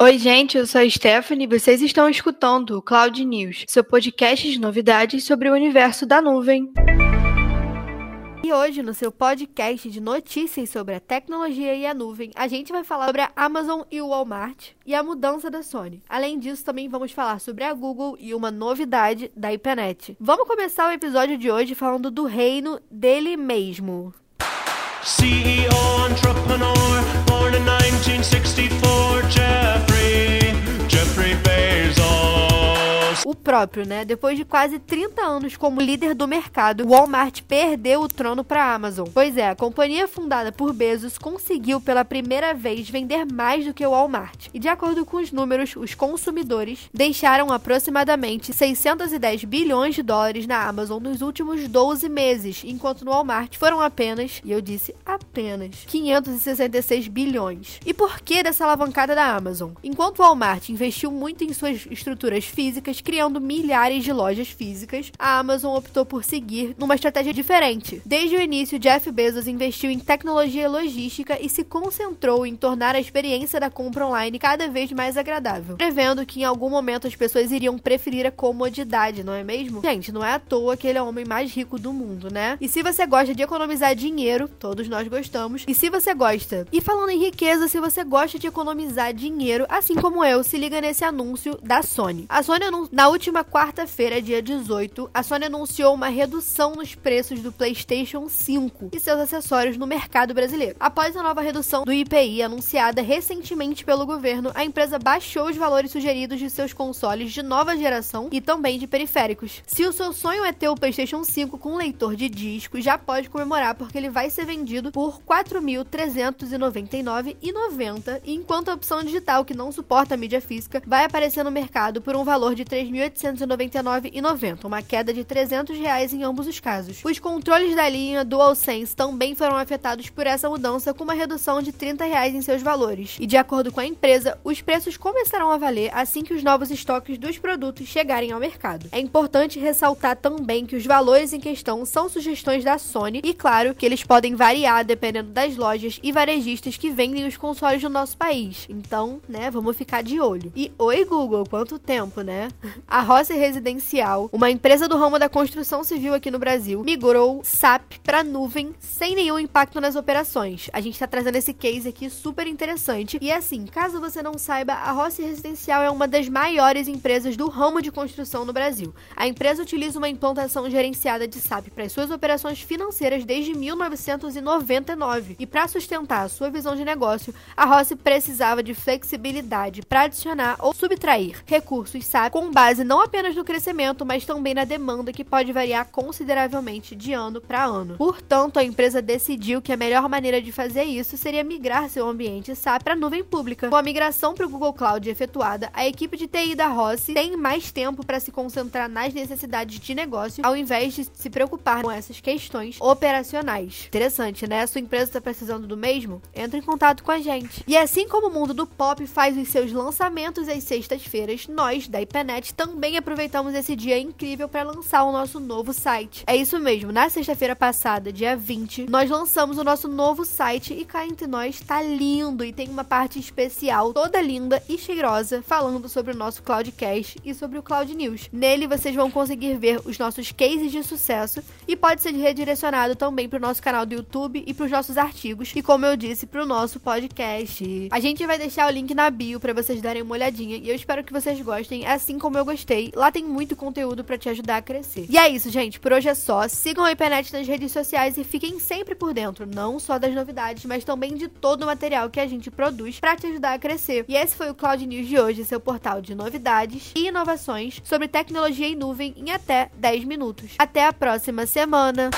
Oi, gente, eu sou a Stephanie e vocês estão escutando o Cloud News, seu podcast de novidades sobre o universo da nuvem. E hoje, no seu podcast de notícias sobre a tecnologia e a nuvem, a gente vai falar sobre a Amazon e o Walmart e a mudança da Sony. Além disso, também vamos falar sobre a Google e uma novidade da IPNET. Vamos começar o episódio de hoje falando do reino dele mesmo. CEO, entrepreneur, born in 1964, Jeffrey, o próprio, né? Depois de quase 30 anos como líder do mercado, Walmart perdeu o trono para a Amazon. Pois é, a companhia fundada por Bezos conseguiu pela primeira vez vender mais do que o Walmart. E de acordo com os números, os consumidores deixaram aproximadamente 610 bilhões de dólares na Amazon nos últimos 12 meses, enquanto no Walmart foram apenas, e eu disse apenas, 566 bilhões. E por que dessa alavancada da Amazon? Enquanto o Walmart investiu muito em suas estruturas físicas, criando milhares de lojas físicas, a Amazon optou por seguir numa estratégia diferente. Desde o início, Jeff Bezos investiu em tecnologia logística e se concentrou em tornar a experiência da compra online cada vez mais agradável, prevendo que em algum momento as pessoas iriam preferir a comodidade, não é mesmo? Gente, não é à toa que ele é o homem mais rico do mundo, né? E se você gosta de economizar dinheiro, todos nós gostamos, e se você gosta, e falando em riqueza, se você gosta de economizar dinheiro, assim como eu, se liga nesse anúncio da Sony. A Sony na última quarta-feira, dia 18, a Sony anunciou uma redução nos preços do PlayStation 5 e seus acessórios no mercado brasileiro. Após a nova redução do IPI anunciada recentemente pelo governo, a empresa baixou os valores sugeridos de seus consoles de nova geração e também de periféricos. Se o seu sonho é ter o PlayStation 5 com leitor de disco, já pode comemorar porque ele vai ser vendido por R$ 4.399,90, enquanto a opção digital que não suporta a mídia física vai aparecer no mercado por um valor de R$ 3.899,90, uma queda de 300 reais em ambos os casos. Os controles da linha DualSense também foram afetados por essa mudança, com uma redução de 30 reais em seus valores. E de acordo com a empresa, os preços começarão a valer assim que os novos estoques dos produtos chegarem ao mercado. É importante ressaltar também que os valores em questão são sugestões da Sony e, claro, que eles podem variar dependendo das lojas e varejistas que vendem os consoles no nosso país. Então, né, vamos ficar de olho. E oi, Google, quanto tempo, né? a Rossi Residencial, uma empresa do ramo da construção civil aqui no Brasil, migrou SAP para nuvem sem nenhum impacto nas operações. A gente está trazendo esse case aqui super interessante. E assim, caso você não saiba, a Rossi Residencial é uma das maiores empresas do ramo de construção no Brasil. A empresa utiliza uma implantação gerenciada de SAP para suas operações financeiras desde 1999. E para sustentar a sua visão de negócio, a Rossi precisava de flexibilidade para adicionar ou subtrair recursos SAP com base base não apenas no crescimento, mas também na demanda que pode variar consideravelmente de ano para ano. Portanto, a empresa decidiu que a melhor maneira de fazer isso seria migrar seu ambiente SAP para a nuvem pública. Com a migração para o Google Cloud efetuada, a equipe de TI da Rossi tem mais tempo para se concentrar nas necessidades de negócio, ao invés de se preocupar com essas questões operacionais. Interessante, né? A sua empresa está precisando do mesmo? Entre em contato com a gente. E assim como o mundo do pop faz os seus lançamentos às sextas-feiras, nós, da IPNET, também aproveitamos esse dia incrível para lançar o nosso novo site. É isso mesmo, na sexta-feira passada, dia 20, nós lançamos o nosso novo site e cá entre nós tá lindo e tem uma parte especial, toda linda e cheirosa, falando sobre o nosso Cloudcast e sobre o Cloud News. Nele vocês vão conseguir ver os nossos cases de sucesso e pode ser redirecionado também para o nosso canal do YouTube e para os nossos artigos e, como eu disse, para o nosso podcast. A gente vai deixar o link na bio para vocês darem uma olhadinha e eu espero que vocês gostem, assim como eu gostei gostei. Lá tem muito conteúdo para te ajudar a crescer. E é isso, gente. Por hoje é só. Sigam a IPNET nas redes sociais e fiquem sempre por dentro, não só das novidades, mas também de todo o material que a gente produz para te ajudar a crescer. E esse foi o Cloud News de hoje, seu portal de novidades e inovações sobre tecnologia em nuvem em até 10 minutos. Até a próxima semana!